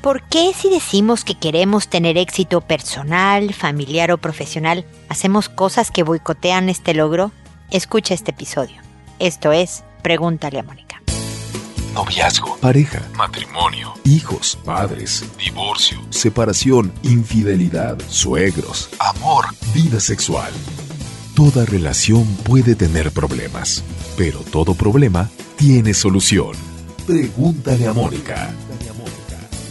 ¿Por qué si decimos que queremos tener éxito personal, familiar o profesional, hacemos cosas que boicotean este logro? Escucha este episodio. Esto es Pregúntale a Mónica. Noviazgo, pareja, matrimonio, hijos, padres, divorcio, separación, infidelidad, suegros, amor, vida sexual. Toda relación puede tener problemas, pero todo problema tiene solución. Pregúntale a Mónica.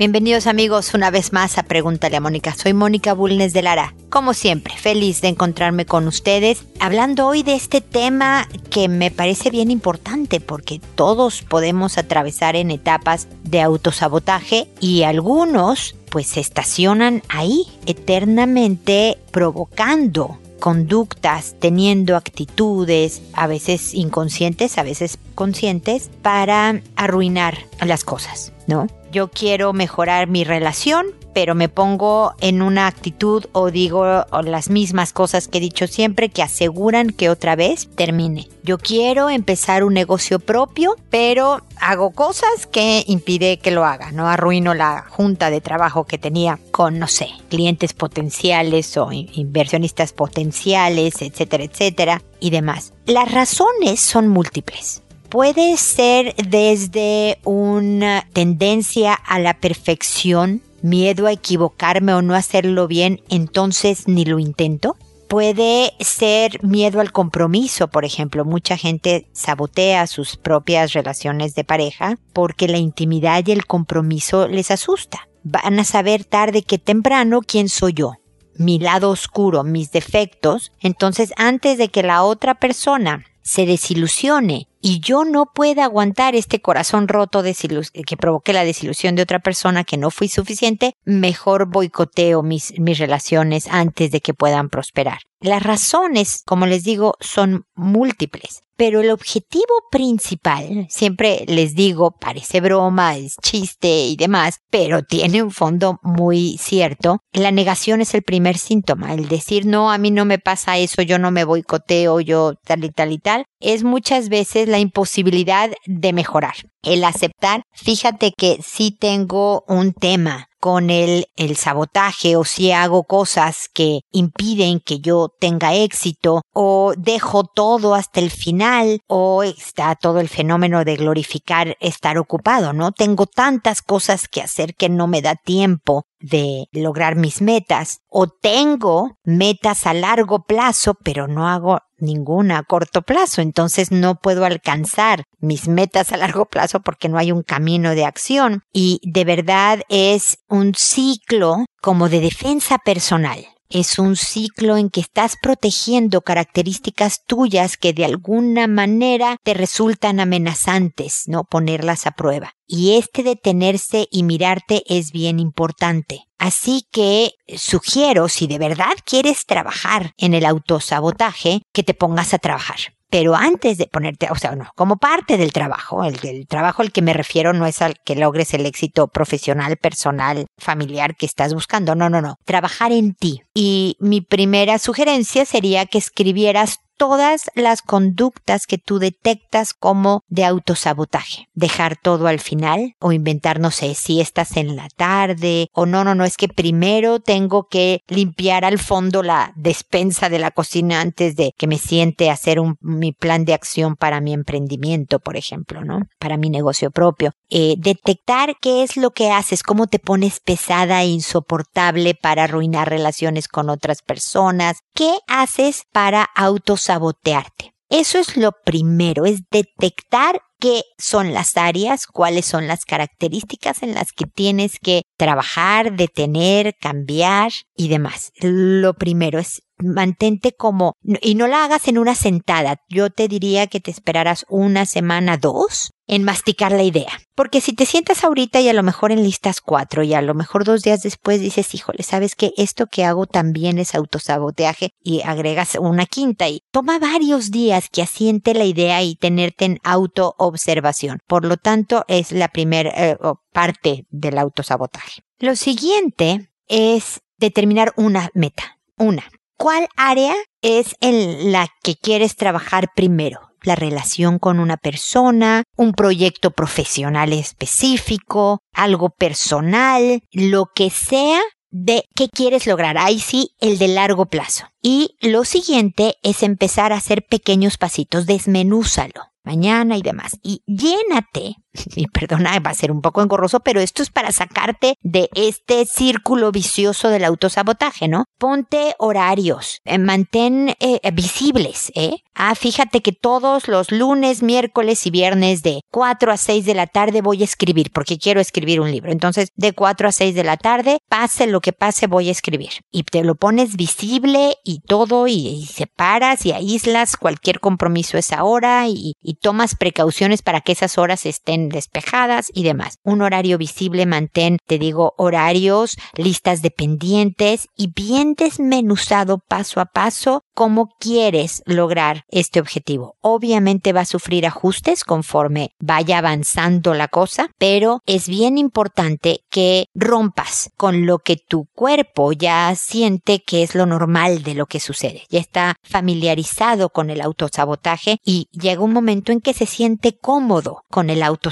Bienvenidos amigos una vez más a Pregúntale a Mónica. Soy Mónica Bulnes de Lara. Como siempre, feliz de encontrarme con ustedes, hablando hoy de este tema que me parece bien importante porque todos podemos atravesar en etapas de autosabotaje y algunos pues se estacionan ahí eternamente provocando conductas, teniendo actitudes, a veces inconscientes, a veces conscientes, para arruinar las cosas, ¿no? Yo quiero mejorar mi relación, pero me pongo en una actitud o digo las mismas cosas que he dicho siempre que aseguran que otra vez termine. Yo quiero empezar un negocio propio, pero hago cosas que impide que lo haga, no arruino la junta de trabajo que tenía con, no sé, clientes potenciales o inversionistas potenciales, etcétera, etcétera, y demás. Las razones son múltiples puede ser desde una tendencia a la perfección miedo a equivocarme o no hacerlo bien, entonces ni lo intento. Puede ser miedo al compromiso, por ejemplo. Mucha gente sabotea sus propias relaciones de pareja porque la intimidad y el compromiso les asusta. Van a saber tarde que temprano quién soy yo, mi lado oscuro, mis defectos. Entonces, antes de que la otra persona se desilusione y yo no pueda aguantar este corazón roto que provoqué la desilusión de otra persona que no fui suficiente, mejor boicoteo mis, mis relaciones antes de que puedan prosperar. Las razones, como les digo, son múltiples, pero el objetivo principal, siempre les digo, parece broma, es chiste y demás, pero tiene un fondo muy cierto. La negación es el primer síntoma, el decir no, a mí no me pasa eso, yo no me boicoteo, yo tal y tal y tal, es muchas veces la imposibilidad de mejorar. El aceptar, fíjate que sí tengo un tema con el, el sabotaje o si hago cosas que impiden que yo tenga éxito o dejo todo hasta el final o está todo el fenómeno de glorificar estar ocupado, ¿no? Tengo tantas cosas que hacer que no me da tiempo de lograr mis metas o tengo metas a largo plazo pero no hago ninguna a corto plazo. Entonces no puedo alcanzar mis metas a largo plazo porque no hay un camino de acción. Y de verdad es un ciclo como de defensa personal es un ciclo en que estás protegiendo características tuyas que de alguna manera te resultan amenazantes, ¿no? Ponerlas a prueba. Y este detenerse y mirarte es bien importante. Así que sugiero, si de verdad quieres trabajar en el autosabotaje, que te pongas a trabajar pero antes de ponerte, o sea, no, como parte del trabajo, el, trabajo al que me refiero no es al que logres el éxito profesional, personal, familiar que estás buscando, no, no, no, trabajar en ti. Y mi primera sugerencia sería que escribieras todas las conductas que tú detectas como de autosabotaje. Dejar todo al final o inventar, no sé, si estás en la tarde o no, no, no, es que primero tengo que limpiar al fondo la despensa de la cocina antes de que me siente hacer un, mi plan de acción para mi emprendimiento, por ejemplo, ¿no? Para mi negocio propio. Eh, detectar qué es lo que haces, cómo te pones pesada e insoportable para arruinar relaciones con otras personas, qué haces para autosabotaje sabotearte. Eso es lo primero, es detectar qué son las áreas, cuáles son las características en las que tienes que trabajar, detener, cambiar y demás. Lo primero es mantente como, y no la hagas en una sentada. Yo te diría que te esperaras una semana, dos, en masticar la idea. Porque si te sientas ahorita y a lo mejor en listas cuatro y a lo mejor dos días después dices, híjole, sabes que esto que hago también es autosaboteaje y agregas una quinta y toma varios días que asiente la idea y tenerte en autoobservación. Por lo tanto, es la primera eh, parte del autosabotaje. Lo siguiente es determinar una meta. Una. ¿Cuál área es en la que quieres trabajar primero? La relación con una persona, un proyecto profesional específico, algo personal, lo que sea de qué quieres lograr. Ahí sí, el de largo plazo. Y lo siguiente es empezar a hacer pequeños pasitos, desmenúzalo mañana y demás. Y llénate, y perdona, va a ser un poco engorroso, pero esto es para sacarte de este círculo vicioso del autosabotaje, ¿no? Ponte horarios, eh, mantén eh, visibles, ¿eh? Ah, fíjate que todos los lunes, miércoles y viernes de 4 a 6 de la tarde voy a escribir, porque quiero escribir un libro. Entonces, de 4 a 6 de la tarde, pase lo que pase, voy a escribir. Y te lo pones visible y todo, y, separas y aíslas cualquier compromiso esa hora y tomas precauciones para que esas horas estén despejadas y demás. Un horario visible, mantén, te digo, horarios, listas de pendientes y bien desmenuzado paso a paso cómo quieres lograr este objetivo. Obviamente va a sufrir ajustes conforme vaya avanzando la cosa, pero es bien importante que rompas con lo que tu cuerpo ya siente que es lo normal de lo que sucede. Ya está familiarizado con el autosabotaje y llega un momento en que se siente cómodo con el autosabotaje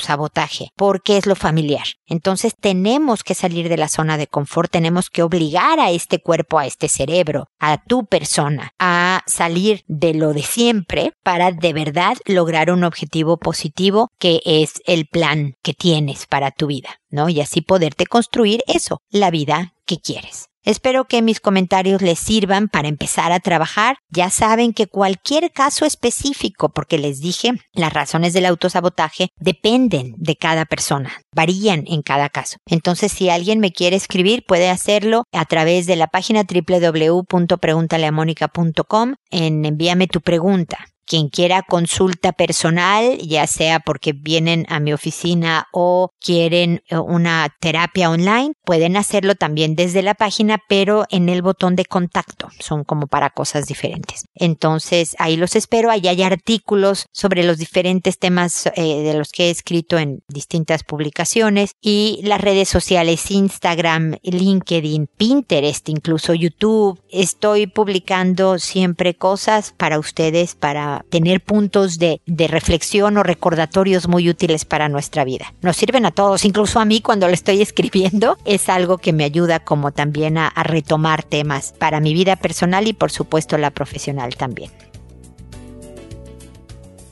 porque es lo familiar. Entonces tenemos que salir de la zona de confort, tenemos que obligar a este cuerpo, a este cerebro, a tu persona, a salir de lo de siempre para de verdad lograr un objetivo positivo que es el plan que tienes para tu vida, ¿no? Y así poderte construir eso, la vida que quieres. Espero que mis comentarios les sirvan para empezar a trabajar. Ya saben que cualquier caso específico, porque les dije, las razones del autosabotaje dependen de cada persona, varían en cada caso. Entonces, si alguien me quiere escribir, puede hacerlo a través de la página www.preguntaleamónica.com en envíame tu pregunta. Quien quiera consulta personal, ya sea porque vienen a mi oficina o quieren eh, una terapia online, pueden hacerlo también desde la página, pero en el botón de contacto. Son como para cosas diferentes. Entonces, ahí los espero. Ahí hay artículos sobre los diferentes temas eh, de los que he escrito en distintas publicaciones y las redes sociales, Instagram, LinkedIn, Pinterest, incluso YouTube. Estoy publicando siempre cosas para ustedes, para tener puntos de, reflexión o recordatorios muy útiles para nuestra vida. Nos sirven a todos, incluso a mí cuando lo estoy escribiendo, es algo que me ayuda como también a retomar temas para mi vida personal y por supuesto la profesional también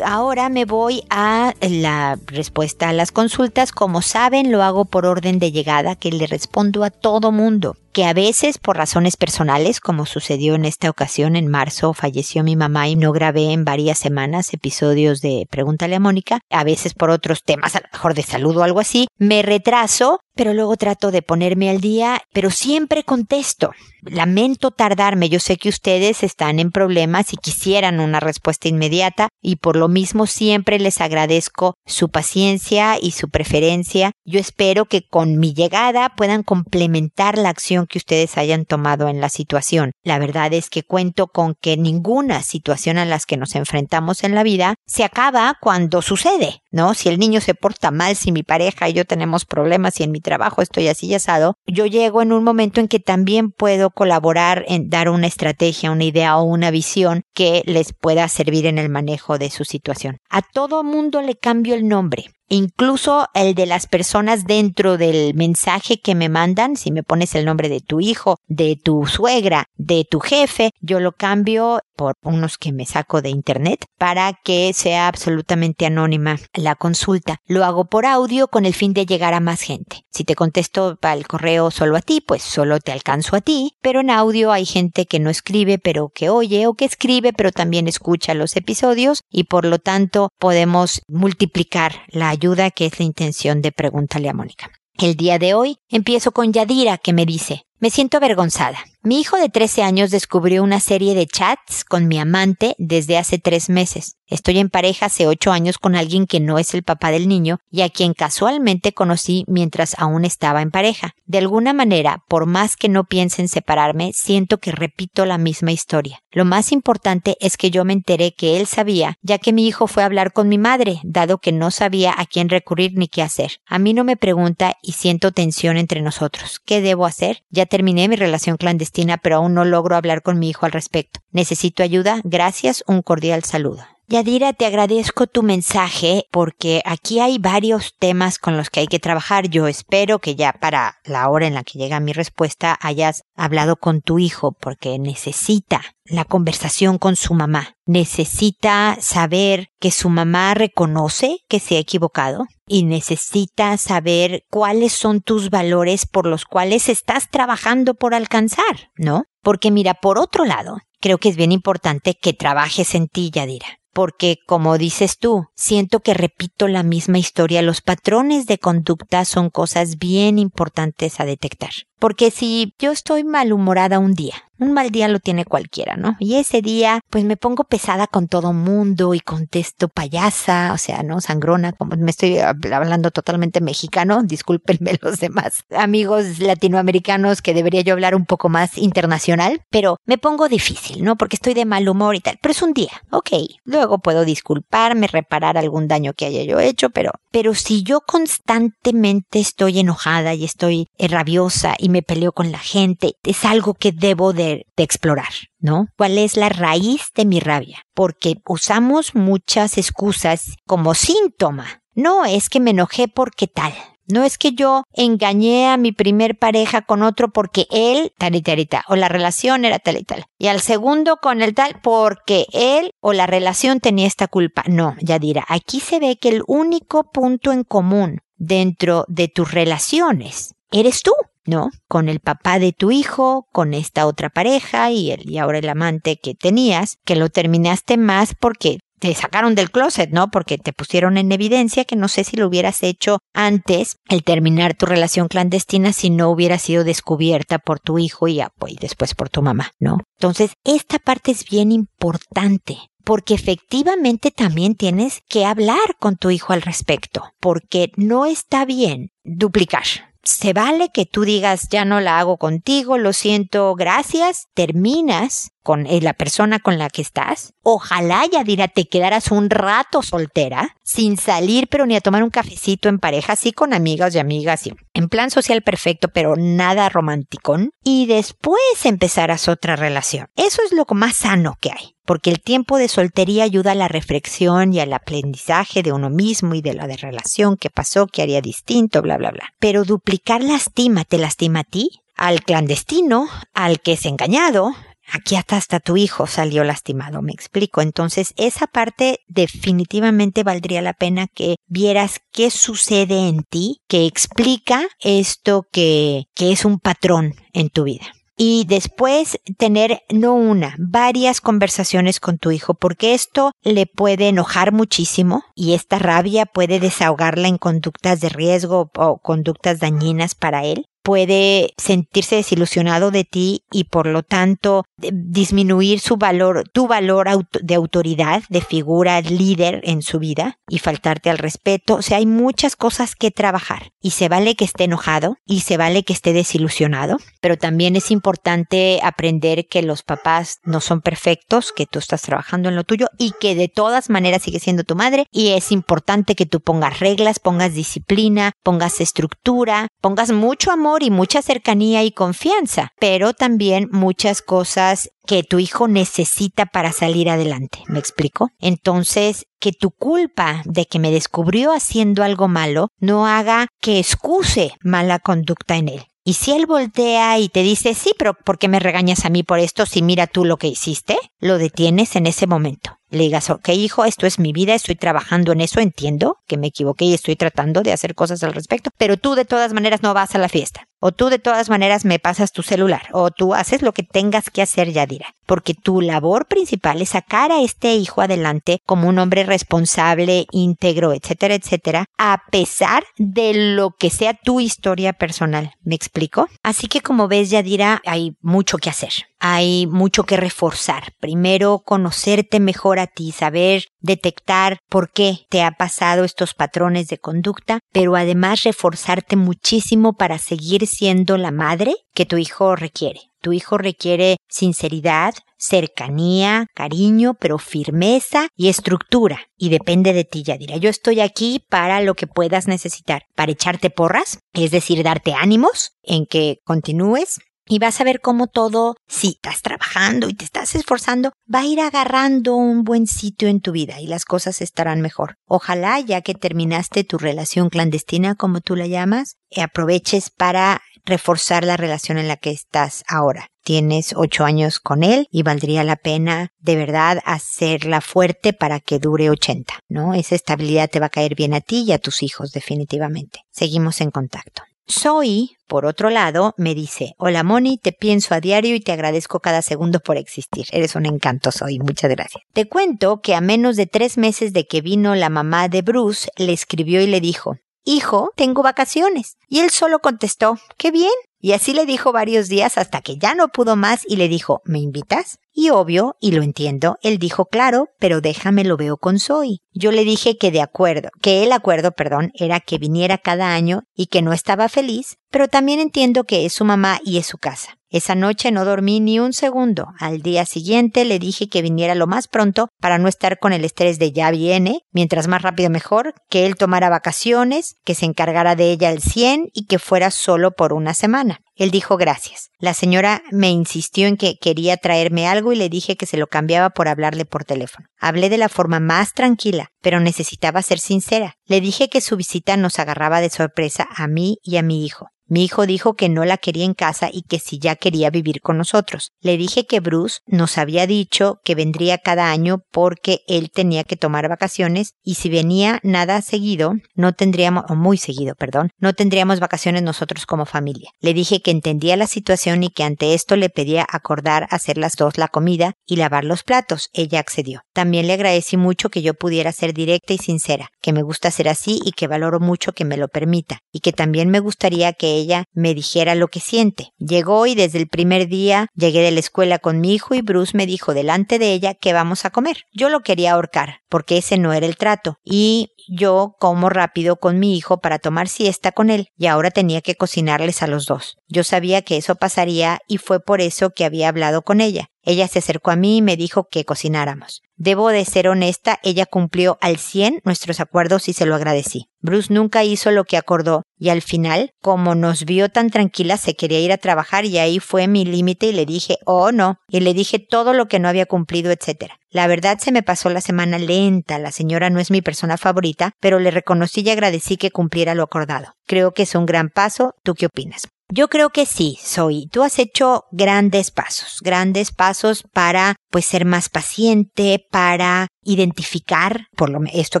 ahora me voy a la respuesta a las consultas. Como saben, lo hago por orden de llegada, que le respondo a todo mundo que a veces por razones personales, como sucedió en esta ocasión en marzo, falleció mi mamá y no grabé en varias semanas episodios de Pregúntale a Mónica, a veces por otros temas, a lo mejor de salud o algo así, me retraso, pero luego trato de ponerme al día, pero siempre contesto. Lamento tardarme, yo sé que ustedes están en problemas y quisieran una respuesta inmediata y por lo mismo siempre les agradezco su paciencia y su preferencia. Yo espero que con mi llegada puedan complementar la acción que ustedes hayan tomado en la situación. La verdad es que cuento con que ninguna situación a las que nos enfrentamos en la vida se acaba cuando sucede, ¿no? Si el niño se porta mal, si mi pareja y yo tenemos problemas, si en mi trabajo estoy así asado, yo llego en un momento en que también puedo colaborar en dar una estrategia, una idea o una visión que les pueda servir en el manejo de su situación. A todo mundo le cambio el nombre incluso el de las personas dentro del mensaje que me mandan, si me pones el nombre de tu hijo, de tu suegra, de tu jefe, yo lo cambio por unos que me saco de internet para que sea absolutamente anónima la consulta. Lo hago por audio con el fin de llegar a más gente. Si te contesto el correo solo a ti, pues solo te alcanzo a ti, pero en audio hay gente que no escribe pero que oye o que escribe pero también escucha los episodios y por lo tanto podemos multiplicar la ayuda que es la intención de Pregúntale a Mónica. El día de hoy empiezo con Yadira que me dice, me siento avergonzada. Mi hijo de 13 años descubrió una serie de chats con mi amante desde hace tres meses. Estoy en pareja hace ocho años con alguien que no es el papá del niño y a quien casualmente conocí mientras aún estaba en pareja. De alguna manera, por más que no piense en separarme, siento que repito la misma historia. Lo más importante es que yo me enteré que él sabía, ya que mi hijo fue a hablar con mi madre, dado que no sabía a quién recurrir ni qué hacer. A mí no me pregunta y siento tensión entre nosotros. ¿Qué debo hacer? Ya terminé mi relación clandestina, pero aún no logro hablar con mi hijo al respecto. Necesito ayuda. Gracias. Un cordial saludo. Yadira, te agradezco tu mensaje porque aquí hay varios temas con los que hay que trabajar. Yo espero que ya para la hora en la que llega mi respuesta hayas hablado con tu hijo porque necesita la conversación con su mamá. Necesita saber que su mamá reconoce que se ha equivocado y necesita saber cuáles son tus valores por los cuales estás trabajando por alcanzar, ¿no? Porque mira, por otro lado, creo que es bien importante que trabajes en ti, Yadira porque, como dices tú, siento que repito la misma historia. Los patrones de conducta son cosas bien importantes a detectar. Porque si yo estoy malhumorada un día, un mal día lo tiene cualquiera, ¿no? Y ese día, pues me pongo pesada con todo mundo y contesto payasa, o sea, ¿no? Sangrona, como me estoy hablando totalmente mexicano, discúlpenme los demás amigos latinoamericanos que debería yo hablar un poco más internacional, pero me pongo difícil, ¿no? Porque estoy de mal humor y tal, pero es un día, ok. Luego puedo disculparme, reparar algún daño que haya yo hecho, pero, pero si yo constantemente estoy enojada y estoy rabiosa y me peleo con la gente, es algo que debo de, de explorar, ¿no? ¿Cuál es la raíz de mi rabia? Porque usamos muchas excusas como síntoma. No es que me enojé porque tal. No es que yo engañé a mi primer pareja con otro porque él tal y tal y tal, o la relación era tal y tal. Y al segundo con el tal porque él o la relación tenía esta culpa. No, ya dirá, aquí se ve que el único punto en común dentro de tus relaciones eres tú. ¿no? Con el papá de tu hijo, con esta otra pareja y, el, y ahora el amante que tenías, que lo terminaste más porque te sacaron del closet, ¿no? Porque te pusieron en evidencia que no sé si lo hubieras hecho antes, el terminar tu relación clandestina, si no hubiera sido descubierta por tu hijo y, pues, después por tu mamá, ¿no? Entonces, esta parte es bien importante porque efectivamente también tienes que hablar con tu hijo al respecto, porque no está bien duplicar, se vale que tú digas ya no la hago contigo, lo siento, gracias, terminas con eh, la persona con la que estás. Ojalá ya dirá te quedaras un rato soltera, sin salir pero ni a tomar un cafecito en pareja, así con amigas y amigas, y en plan social perfecto, pero nada romántico. Y después empezarás otra relación. Eso es lo más sano que hay porque el tiempo de soltería ayuda a la reflexión y al aprendizaje de uno mismo y de la relación que pasó, que haría distinto, bla, bla, bla. Pero duplicar lastima, ¿te lastima a ti? Al clandestino, al que es engañado, aquí hasta, hasta tu hijo salió lastimado, me explico. Entonces, esa parte definitivamente valdría la pena que vieras qué sucede en ti, que explica esto que, que es un patrón en tu vida y después tener no una, varias conversaciones con tu hijo, porque esto le puede enojar muchísimo y esta rabia puede desahogarla en conductas de riesgo o conductas dañinas para él puede sentirse desilusionado de ti y por lo tanto disminuir su valor, tu valor de autoridad, de figura líder en su vida y faltarte al respeto. O sea, hay muchas cosas que trabajar y se vale que esté enojado y se vale que esté desilusionado, pero también es importante aprender que los papás no son perfectos, que tú estás trabajando en lo tuyo y que de todas maneras sigue siendo tu madre y es importante que tú pongas reglas, pongas disciplina, pongas estructura, pongas mucho amor y mucha cercanía y confianza, pero también muchas cosas que tu hijo necesita para salir adelante. ¿Me explico? Entonces, que tu culpa de que me descubrió haciendo algo malo no haga que excuse mala conducta en él. Y si él voltea y te dice, sí, pero ¿por qué me regañas a mí por esto si mira tú lo que hiciste? Lo detienes en ese momento le digas, ok hijo, esto es mi vida, estoy trabajando en eso, entiendo que me equivoqué y estoy tratando de hacer cosas al respecto, pero tú de todas maneras no vas a la fiesta. O tú de todas maneras me pasas tu celular. O tú haces lo que tengas que hacer, Yadira. Porque tu labor principal es sacar a este hijo adelante como un hombre responsable, íntegro, etcétera, etcétera, a pesar de lo que sea tu historia personal. ¿Me explico? Así que como ves, Yadira, hay mucho que hacer hay mucho que reforzar. Primero, conocerte mejor a ti, saber detectar por qué te ha pasado estos patrones de conducta, pero además reforzarte muchísimo para seguir siendo la madre que tu hijo requiere. Tu hijo requiere sinceridad, cercanía, cariño, pero firmeza y estructura. Y depende de ti, Yadira. Yo estoy aquí para lo que puedas necesitar. Para echarte porras, es decir, darte ánimos en que continúes, y vas a ver cómo todo, si estás trabajando y te estás esforzando, va a ir agarrando un buen sitio en tu vida y las cosas estarán mejor. Ojalá, ya que terminaste tu relación clandestina, como tú la llamas, aproveches para reforzar la relación en la que estás ahora. Tienes ocho años con él y valdría la pena de verdad hacerla fuerte para que dure ochenta, ¿no? Esa estabilidad te va a caer bien a ti y a tus hijos, definitivamente. Seguimos en contacto. Zoe, por otro lado, me dice, hola Moni, te pienso a diario y te agradezco cada segundo por existir. Eres un encanto, Zoe, muchas gracias. Te cuento que a menos de tres meses de que vino la mamá de Bruce, le escribió y le dijo, Hijo, tengo vacaciones. Y él solo contestó, qué bien. Y así le dijo varios días hasta que ya no pudo más y le dijo, ¿me invitas? Y obvio, y lo entiendo, él dijo, claro, pero déjame lo veo con Zoe. Yo le dije que de acuerdo, que el acuerdo, perdón, era que viniera cada año y que no estaba feliz, pero también entiendo que es su mamá y es su casa. Esa noche no dormí ni un segundo. Al día siguiente le dije que viniera lo más pronto para no estar con el estrés de ya viene, mientras más rápido mejor, que él tomara vacaciones, que se encargara de ella al 100 y que fuera solo por una semana. Él dijo gracias. La señora me insistió en que quería traerme algo y le dije que se lo cambiaba por hablarle por teléfono. Hablé de la forma más tranquila, pero necesitaba ser sincera. Le dije que su visita nos agarraba de sorpresa a mí y a mi hijo. Mi hijo dijo que no la quería en casa y que si ya quería vivir con nosotros. Le dije que Bruce nos había dicho que vendría cada año porque él tenía que tomar vacaciones y si venía nada seguido, no tendríamos, o muy seguido, perdón, no tendríamos vacaciones nosotros como familia. Le dije que entendía la situación y que ante esto le pedía acordar hacer las dos la comida y lavar los platos. Ella accedió. También le agradecí mucho que yo pudiera ser directa y sincera, que me gusta ser así y que valoro mucho que me lo permita, y que también me gustaría que ella me dijera lo que siente. Llegó y desde el primer día llegué de la escuela con mi hijo y Bruce me dijo delante de ella que vamos a comer. Yo lo quería ahorcar, porque ese no era el trato, y yo como rápido con mi hijo para tomar siesta con él, y ahora tenía que cocinarles a los dos. Yo sabía que eso pasaría y fue por eso que había hablado con ella. Ella se acercó a mí y me dijo que cocináramos. Debo de ser honesta, ella cumplió al cien nuestros acuerdos y se lo agradecí. Bruce nunca hizo lo que acordó y al final, como nos vio tan tranquila, se quería ir a trabajar y ahí fue mi límite y le dije, oh no, y le dije todo lo que no había cumplido, etc. La verdad se me pasó la semana lenta, la señora no es mi persona favorita, pero le reconocí y agradecí que cumpliera lo acordado. Creo que es un gran paso. ¿Tú qué opinas? Yo creo que sí, soy. Tú has hecho grandes pasos, grandes pasos para pues ser más paciente, para identificar por lo esto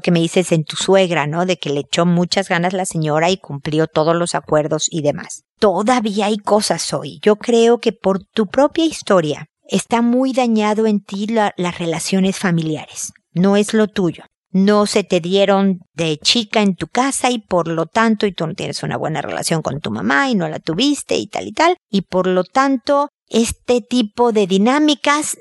que me dices en tu suegra, ¿no? De que le echó muchas ganas la señora y cumplió todos los acuerdos y demás. Todavía hay cosas hoy. Yo creo que por tu propia historia está muy dañado en ti las relaciones familiares. No es lo tuyo no se te dieron de chica en tu casa y por lo tanto, y tú no tienes una buena relación con tu mamá y no la tuviste y tal y tal, y por lo tanto, este tipo de dinámicas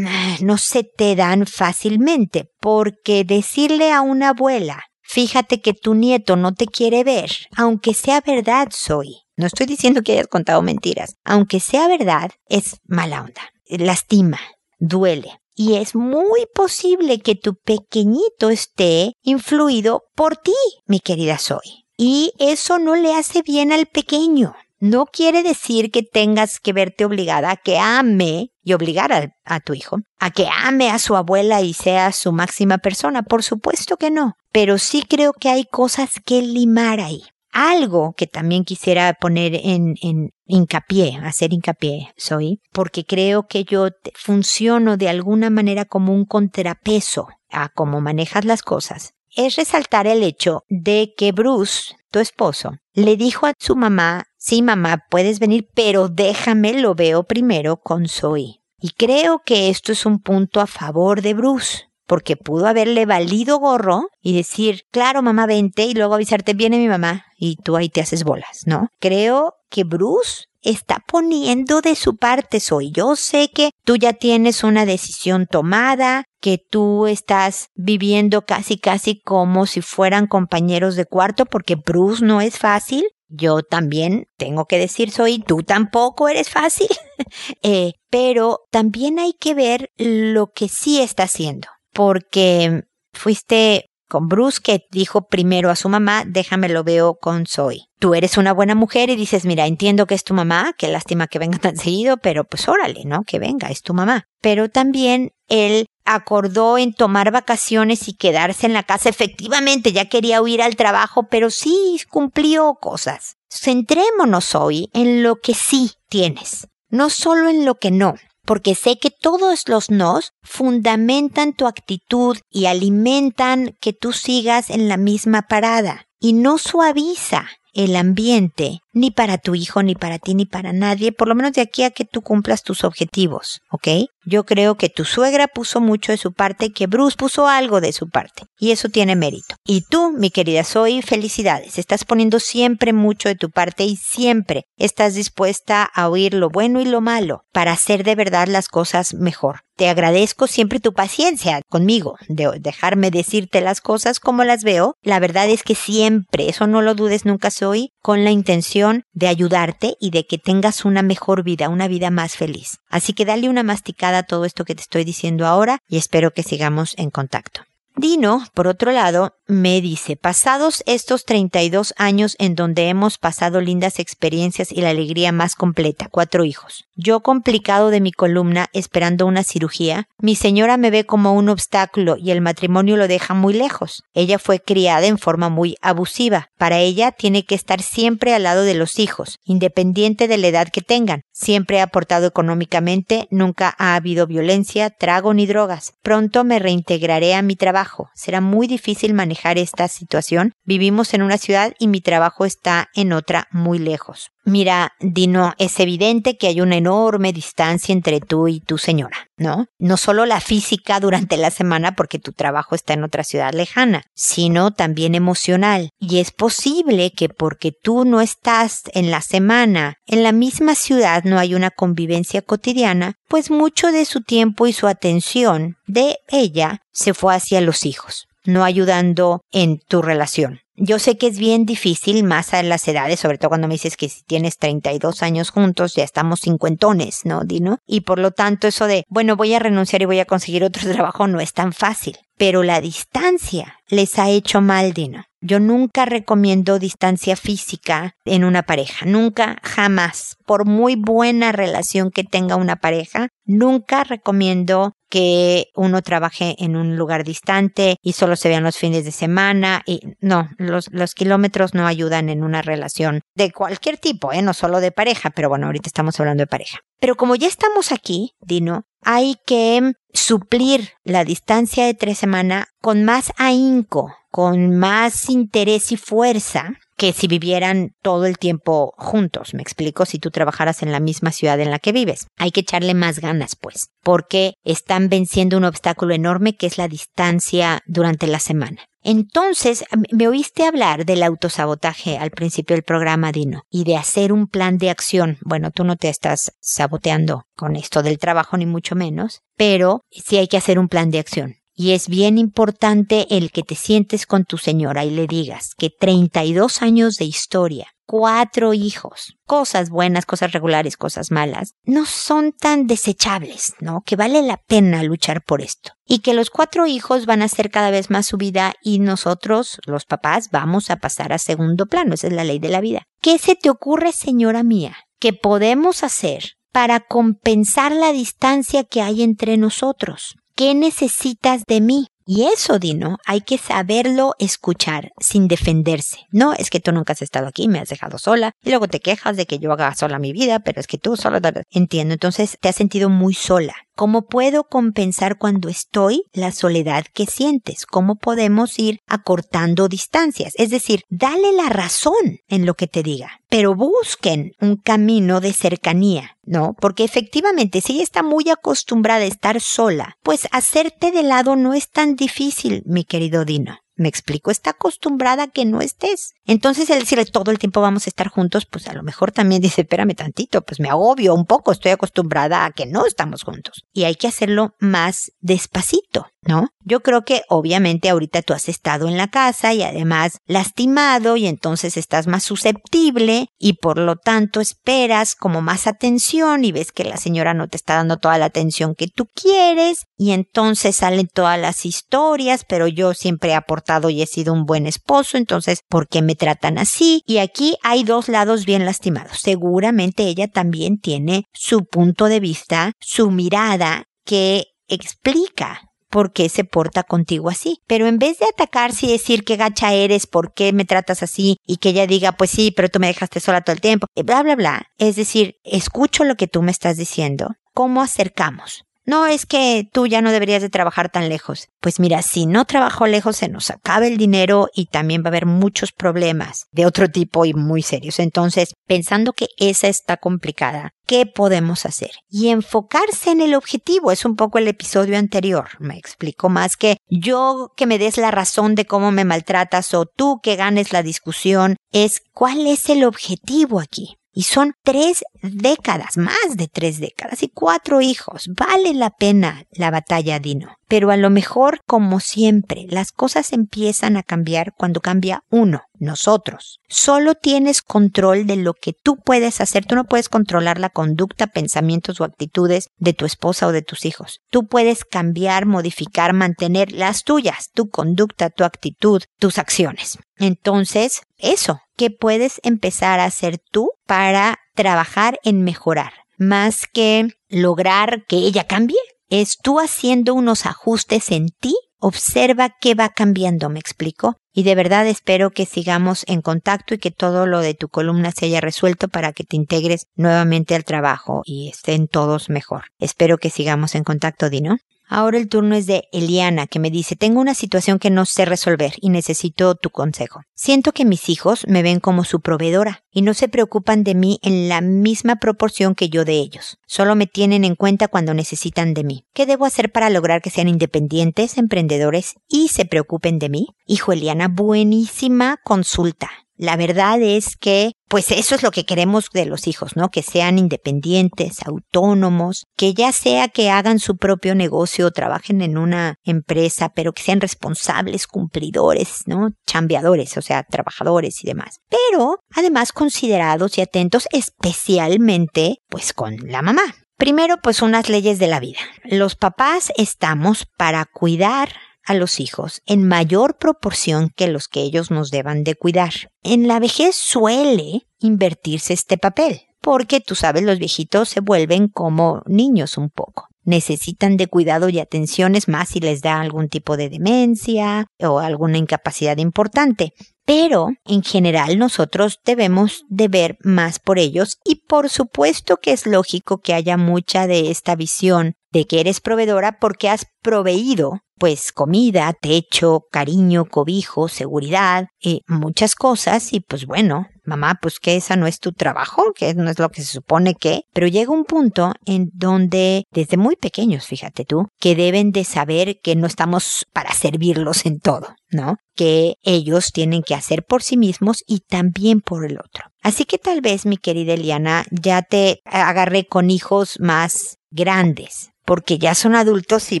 no se te dan fácilmente, porque decirle a una abuela, fíjate que tu nieto no te quiere ver, aunque sea verdad, soy. No estoy diciendo que hayas contado mentiras, aunque sea verdad, es mala onda, lastima, duele y es muy posible que tu pequeñito esté influido por ti, mi querida Zoe. Y eso no le hace bien al pequeño. No quiere decir que tengas que verte obligada a que ame y obligar a, a, tu hijo a que ame a su abuela y sea su máxima persona. Por supuesto que no. Pero sí creo que hay cosas que limar ahí. Algo que también quisiera poner en, en hincapié, hacer hincapié, soy, porque creo que yo funciono de alguna manera como un contrapeso a cómo manejas las cosas, es resaltar el hecho de que Bruce, tu esposo, le dijo a su mamá, sí mamá, puedes venir, pero déjame lo veo primero con Zoe. Y creo que esto es un punto a favor de Bruce, porque pudo haberle valido gorro y decir, claro, mamá, vente y luego avisarte, viene mi mamá y tú ahí te haces bolas, ¿no? Creo que Bruce está poniendo de su parte, soy. Yo sé que tú ya tienes una decisión tomada, que tú estás viviendo casi casi como si fueran compañeros de cuarto, porque Bruce no es fácil, yo también tengo que decir soy, tú tampoco eres fácil, eh, pero también hay que ver lo que sí está haciendo, porque fuiste con Bruce que dijo primero a su mamá, déjame lo veo con Zoe. Tú eres una buena mujer y dices, mira, entiendo que es tu mamá, qué lástima que venga tan seguido, pero pues órale, ¿no? Que venga, es tu mamá. Pero también él acordó en tomar vacaciones y quedarse en la casa. Efectivamente, ya quería huir al trabajo, pero sí cumplió cosas. Centrémonos hoy en lo que sí tienes, no solo en lo que no porque sé que todos los nos fundamentan tu actitud y alimentan que tú sigas en la misma parada. Y no suaviza el ambiente ni para tu hijo, ni para ti, ni para nadie, por lo menos de aquí a que tú cumplas tus objetivos, ¿ok? Yo creo que tu suegra puso mucho de su parte, que Bruce puso algo de su parte, y eso tiene mérito. Y tú, mi querida Zoe, felicidades, estás poniendo siempre mucho de tu parte y siempre estás dispuesta a oír lo bueno y lo malo para hacer de verdad las cosas mejor. Te agradezco siempre tu paciencia conmigo, de dejarme decirte las cosas como las veo. La verdad es que siempre, eso no lo dudes nunca, soy, con la intención de ayudarte y de que tengas una mejor vida, una vida más feliz. Así que dale una masticada a todo esto que te estoy diciendo ahora y espero que sigamos en contacto. Dino, por otro lado, me dice, pasados estos 32 años en donde hemos pasado lindas experiencias y la alegría más completa, cuatro hijos. Yo complicado de mi columna esperando una cirugía, mi señora me ve como un obstáculo y el matrimonio lo deja muy lejos. Ella fue criada en forma muy abusiva. Para ella tiene que estar siempre al lado de los hijos, independiente de la edad que tengan. Siempre ha aportado económicamente, nunca ha habido violencia, trago ni drogas. Pronto me reintegraré a mi trabajo. Será muy difícil manejar esta situación. Vivimos en una ciudad y mi trabajo está en otra muy lejos. Mira, Dino, es evidente que hay una enorme distancia entre tú y tu señora, ¿no? No solo la física durante la semana porque tu trabajo está en otra ciudad lejana, sino también emocional. Y es posible que porque tú no estás en la semana en la misma ciudad no hay una convivencia cotidiana, pues mucho de su tiempo y su atención de ella se fue hacia los hijos no ayudando en tu relación. Yo sé que es bien difícil más a las edades, sobre todo cuando me dices que si tienes 32 años juntos, ya estamos cincuentones, ¿no, Dino? Y por lo tanto eso de, bueno, voy a renunciar y voy a conseguir otro trabajo no es tan fácil. Pero la distancia les ha hecho mal, Dino. Yo nunca recomiendo distancia física en una pareja, nunca, jamás. Por muy buena relación que tenga una pareja, nunca recomiendo que uno trabaje en un lugar distante y solo se vean los fines de semana y no, los, kilómetros no ayudan en una relación de cualquier tipo, ¿eh? no solo de pareja, pero bueno, ahorita estamos hablando de pareja. Pero como ya estamos aquí, Dino, hay que suplir la distancia de tres semanas con más ahínco, con más interés y fuerza que si vivieran todo el tiempo juntos. Me explico, si tú trabajaras en la misma ciudad en la que vives. Hay que echarle más ganas, pues, porque están venciendo un obstáculo enorme que es la distancia durante la semana. Entonces, me oíste hablar del autosabotaje al principio del programa, Dino, y de hacer un plan de acción. Bueno, tú no te estás saboteando con esto del trabajo, ni mucho menos, pero sí hay que hacer un plan de acción. Y es bien importante el que te sientes con tu señora y le digas que 32 años de historia, cuatro hijos, cosas buenas, cosas regulares, cosas malas, no son tan desechables, ¿no? Que vale la pena luchar por esto. Y que los cuatro hijos van a hacer cada vez más su vida y nosotros, los papás, vamos a pasar a segundo plano. Esa es la ley de la vida. ¿Qué se te ocurre, señora mía, que podemos hacer para compensar la distancia que hay entre nosotros? ¿Qué necesitas de mí? Y eso, Dino, hay que saberlo escuchar sin defenderse. No, es que tú nunca has estado aquí, me has dejado sola, y luego te quejas de que yo haga sola mi vida, pero es que tú sola... Entiendo, entonces te has sentido muy sola. ¿Cómo puedo compensar cuando estoy la soledad que sientes? ¿Cómo podemos ir acortando distancias? Es decir, dale la razón en lo que te diga, pero busquen un camino de cercanía, ¿no? Porque efectivamente, si ella está muy acostumbrada a estar sola, pues hacerte de lado no es tan difícil, mi querido Dino. Me explico, está acostumbrada a que no estés. Entonces, el decirle todo el tiempo vamos a estar juntos, pues a lo mejor también dice, espérame tantito, pues me agobio un poco, estoy acostumbrada a que no estamos juntos. Y hay que hacerlo más despacito. ¿no? Yo creo que obviamente ahorita tú has estado en la casa y además lastimado y entonces estás más susceptible y por lo tanto esperas como más atención y ves que la señora no te está dando toda la atención que tú quieres y entonces salen todas las historias, pero yo siempre he aportado y he sido un buen esposo, entonces ¿por qué me tratan así? Y aquí hay dos lados bien lastimados. Seguramente ella también tiene su punto de vista, su mirada que explica por qué se porta contigo así. Pero en vez de atacarse y decir qué gacha eres, por qué me tratas así, y que ella diga, pues sí, pero tú me dejaste sola todo el tiempo, bla, bla, bla. Es decir, escucho lo que tú me estás diciendo. ¿Cómo acercamos? No es que tú ya no deberías de trabajar tan lejos. Pues mira, si no trabajo lejos se nos acaba el dinero y también va a haber muchos problemas de otro tipo y muy serios. Entonces, pensando que esa está complicada, ¿qué podemos hacer? Y enfocarse en el objetivo. Es un poco el episodio anterior. Me explico más que yo que me des la razón de cómo me maltratas o tú que ganes la discusión. Es cuál es el objetivo aquí. Y son tres décadas, más de tres décadas y cuatro hijos. Vale la pena la batalla, Dino. Pero a lo mejor, como siempre, las cosas empiezan a cambiar cuando cambia uno, nosotros. Solo tienes control de lo que tú puedes hacer. Tú no puedes controlar la conducta, pensamientos o actitudes de tu esposa o de tus hijos. Tú puedes cambiar, modificar, mantener las tuyas, tu conducta, tu actitud, tus acciones. Entonces, eso, ¿qué puedes empezar a hacer tú para trabajar en mejorar? Más que lograr que ella cambie, es tú haciendo unos ajustes en ti, observa qué va cambiando, me explico. Y de verdad espero que sigamos en contacto y que todo lo de tu columna se haya resuelto para que te integres nuevamente al trabajo y estén todos mejor. Espero que sigamos en contacto, Dino. Ahora el turno es de Eliana, que me dice, tengo una situación que no sé resolver y necesito tu consejo. Siento que mis hijos me ven como su proveedora y no se preocupan de mí en la misma proporción que yo de ellos. Solo me tienen en cuenta cuando necesitan de mí. ¿Qué debo hacer para lograr que sean independientes, emprendedores y se preocupen de mí? Hijo Eliana, buenísima consulta. La verdad es que, pues eso es lo que queremos de los hijos, ¿no? Que sean independientes, autónomos, que ya sea que hagan su propio negocio o trabajen en una empresa, pero que sean responsables, cumplidores, ¿no? Chambeadores, o sea, trabajadores y demás. Pero, además, considerados y atentos especialmente, pues, con la mamá. Primero, pues unas leyes de la vida. Los papás estamos para cuidar a los hijos en mayor proporción que los que ellos nos deban de cuidar. En la vejez suele invertirse este papel, porque tú sabes, los viejitos se vuelven como niños un poco. Necesitan de cuidado y atenciones más si les da algún tipo de demencia o alguna incapacidad importante. Pero, en general, nosotros debemos de ver más por ellos y por supuesto que es lógico que haya mucha de esta visión de que eres proveedora porque has proveído pues comida, techo, cariño, cobijo, seguridad y muchas cosas y pues bueno, mamá, pues que esa no es tu trabajo, que no es lo que se supone que, pero llega un punto en donde desde muy pequeños, fíjate tú, que deben de saber que no estamos para servirlos en todo, ¿no? Que ellos tienen que hacer por sí mismos y también por el otro. Así que tal vez, mi querida Eliana, ya te agarré con hijos más grandes, porque ya son adultos y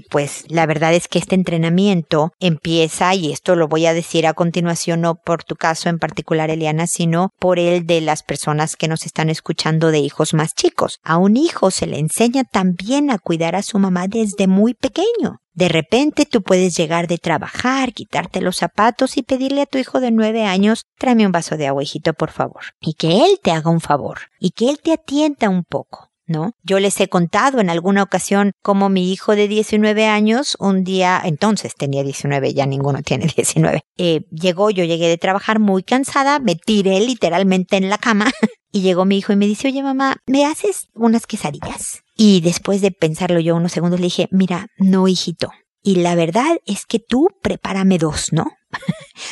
pues la verdad es que este entrenamiento empieza, y esto lo voy a decir a continuación, no por tu caso en particular, Eliana, sino por el de las personas que nos están escuchando de hijos más chicos. A un hijo se le enseña también a cuidar a su mamá desde muy pequeño. De repente tú puedes llegar de trabajar, quitarte los zapatos y pedirle a tu hijo de nueve años, tráeme un vaso de agua, hijito, por favor. Y que él te haga un favor. Y que él te atienda un poco. ¿No? Yo les he contado en alguna ocasión cómo mi hijo de 19 años, un día, entonces tenía 19, ya ninguno tiene 19, eh, llegó, yo llegué de trabajar muy cansada, me tiré literalmente en la cama y llegó mi hijo y me dice, oye mamá, ¿me haces unas quesadillas? Y después de pensarlo yo unos segundos le dije, mira, no hijito. Y la verdad es que tú prepárame dos, ¿no?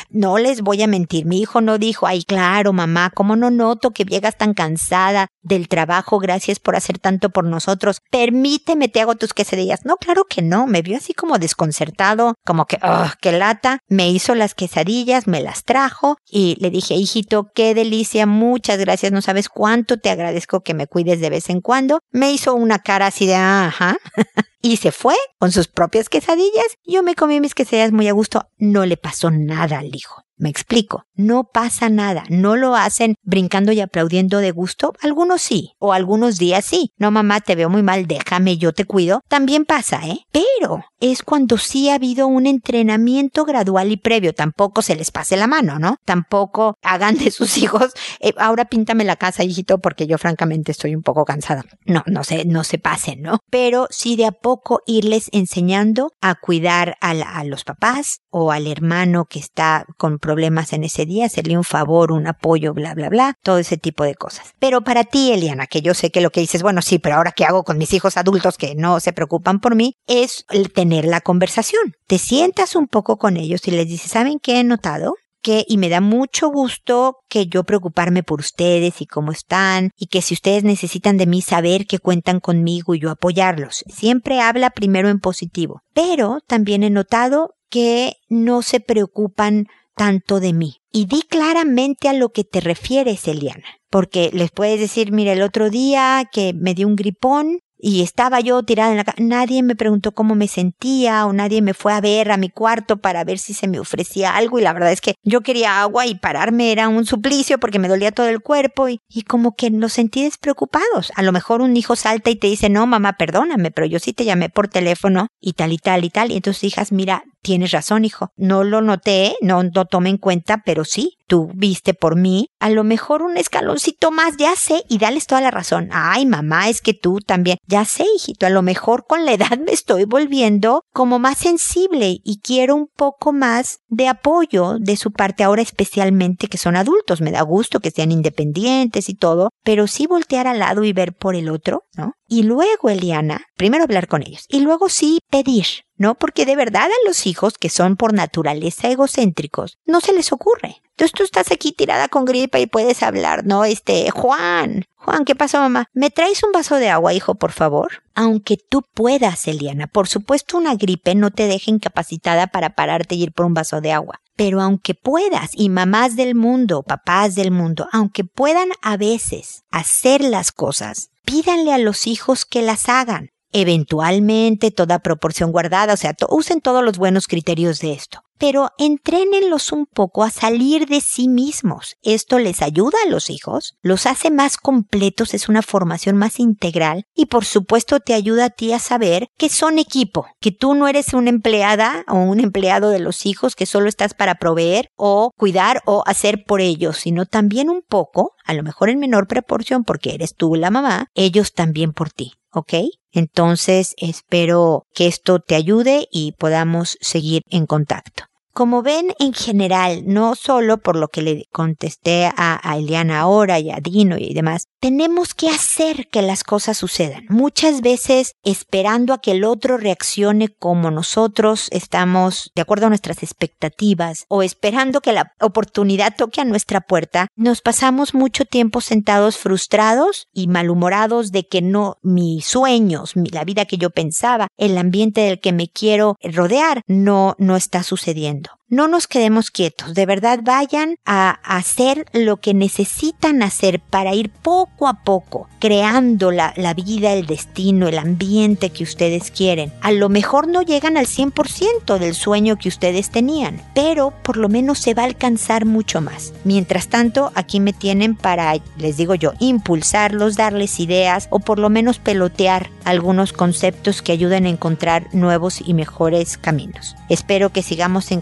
No les voy a mentir, mi hijo no dijo, ay, claro, mamá, ¿cómo no noto que llegas tan cansada del trabajo? Gracias por hacer tanto por nosotros. Permíteme, te hago tus quesadillas. No, claro que no, me vio así como desconcertado, como que, oh, qué lata. Me hizo las quesadillas, me las trajo y le dije, hijito, qué delicia, muchas gracias, no sabes cuánto te agradezco que me cuides de vez en cuando. Me hizo una cara así de, ajá. y se fue con sus propias quesadillas. Yo me comí mis quesadillas muy a gusto. No le pasó nada al hijo. Me explico, no pasa nada, no lo hacen brincando y aplaudiendo de gusto, algunos sí, o algunos días sí. No mamá, te veo muy mal, déjame, yo te cuido. También pasa, ¿eh? Pero es cuando sí ha habido un entrenamiento gradual y previo, tampoco se les pase la mano, ¿no? Tampoco hagan de sus hijos, eh, ahora píntame la casa, hijito, porque yo francamente estoy un poco cansada. No, no se, no se pasen, ¿no? Pero sí de a poco irles enseñando a cuidar a, a los papás o al hermano que está con problemas en ese día, hacerle un favor, un apoyo, bla, bla, bla, todo ese tipo de cosas. Pero para ti, Eliana, que yo sé que lo que dices, bueno, sí, pero ahora qué hago con mis hijos adultos que no se preocupan por mí, es tener la conversación. Te sientas un poco con ellos y les dices, ¿saben qué he notado? que, y me da mucho gusto que yo preocuparme por ustedes y cómo están, y que si ustedes necesitan de mí saber que cuentan conmigo y yo apoyarlos. Siempre habla primero en positivo. Pero también he notado que no se preocupan tanto de mí. Y di claramente a lo que te refieres, Eliana. Porque les puedes decir, mira, el otro día que me dio un gripón y estaba yo tirada en la cama. Nadie me preguntó cómo me sentía o nadie me fue a ver a mi cuarto para ver si se me ofrecía algo y la verdad es que yo quería agua y pararme era un suplicio porque me dolía todo el cuerpo y, y como que nos sentí despreocupados. A lo mejor un hijo salta y te dice, no, mamá, perdóname, pero yo sí te llamé por teléfono y tal y tal y tal. Y entonces hijas, mira, tienes razón, hijo. No lo noté, no, no tomé en cuenta, pero sí, tú viste por mí, a lo mejor un escaloncito más, ya sé, y dales toda la razón. Ay, mamá, es que tú también, ya sé, hijito, a lo mejor con la edad me estoy volviendo como más sensible y quiero un poco más de apoyo de su parte ahora especialmente que son adultos. Me da gusto que sean independientes y todo, pero sí voltear al lado y ver por el otro, ¿no? Y luego, Eliana, primero hablar con ellos y luego sí pedir, ¿no? Porque de verdad a los hijos que son por naturaleza egocéntricos, no se les ocurre. Entonces tú estás aquí tirada con gripa y puedes hablar, ¿no? Este, Juan, Juan, ¿qué pasó, mamá? ¿Me traes un vaso de agua, hijo, por favor? Aunque tú puedas, Eliana, por supuesto una gripe no te deja incapacitada para pararte y ir por un vaso de agua. Pero aunque puedas, y mamás del mundo, papás del mundo, aunque puedan a veces hacer las cosas, pídanle a los hijos que las hagan. Eventualmente, toda proporción guardada, o sea, usen todos los buenos criterios de esto pero entrénenlos un poco a salir de sí mismos. Esto les ayuda a los hijos, los hace más completos, es una formación más integral y por supuesto te ayuda a ti a saber que son equipo, que tú no eres una empleada o un empleado de los hijos que solo estás para proveer o cuidar o hacer por ellos, sino también un poco, a lo mejor en menor proporción porque eres tú la mamá, ellos también por ti. ¿Ok? Entonces espero que esto te ayude y podamos seguir en contacto. Como ven, en general, no solo por lo que le contesté a, Eliana ahora y a Dino y demás, tenemos que hacer que las cosas sucedan. Muchas veces esperando a que el otro reaccione como nosotros estamos de acuerdo a nuestras expectativas o esperando que la oportunidad toque a nuestra puerta, nos pasamos mucho tiempo sentados frustrados y malhumorados de que no mis sueños, la vida que yo pensaba, el ambiente del que me quiero rodear, no, no está sucediendo no nos quedemos quietos, de verdad vayan a hacer lo que necesitan hacer para ir poco a poco creando la, vida, el destino, el ambiente que ustedes quieren. A lo mejor no llegan al 100% del sueño que ustedes tenían, pero por lo menos se va a alcanzar mucho más. Mientras tanto, aquí me tienen para, les digo yo, impulsarlos, darles ideas o por lo menos pelotear algunos conceptos que ayuden a encontrar nuevos y mejores caminos. Espero que sigamos en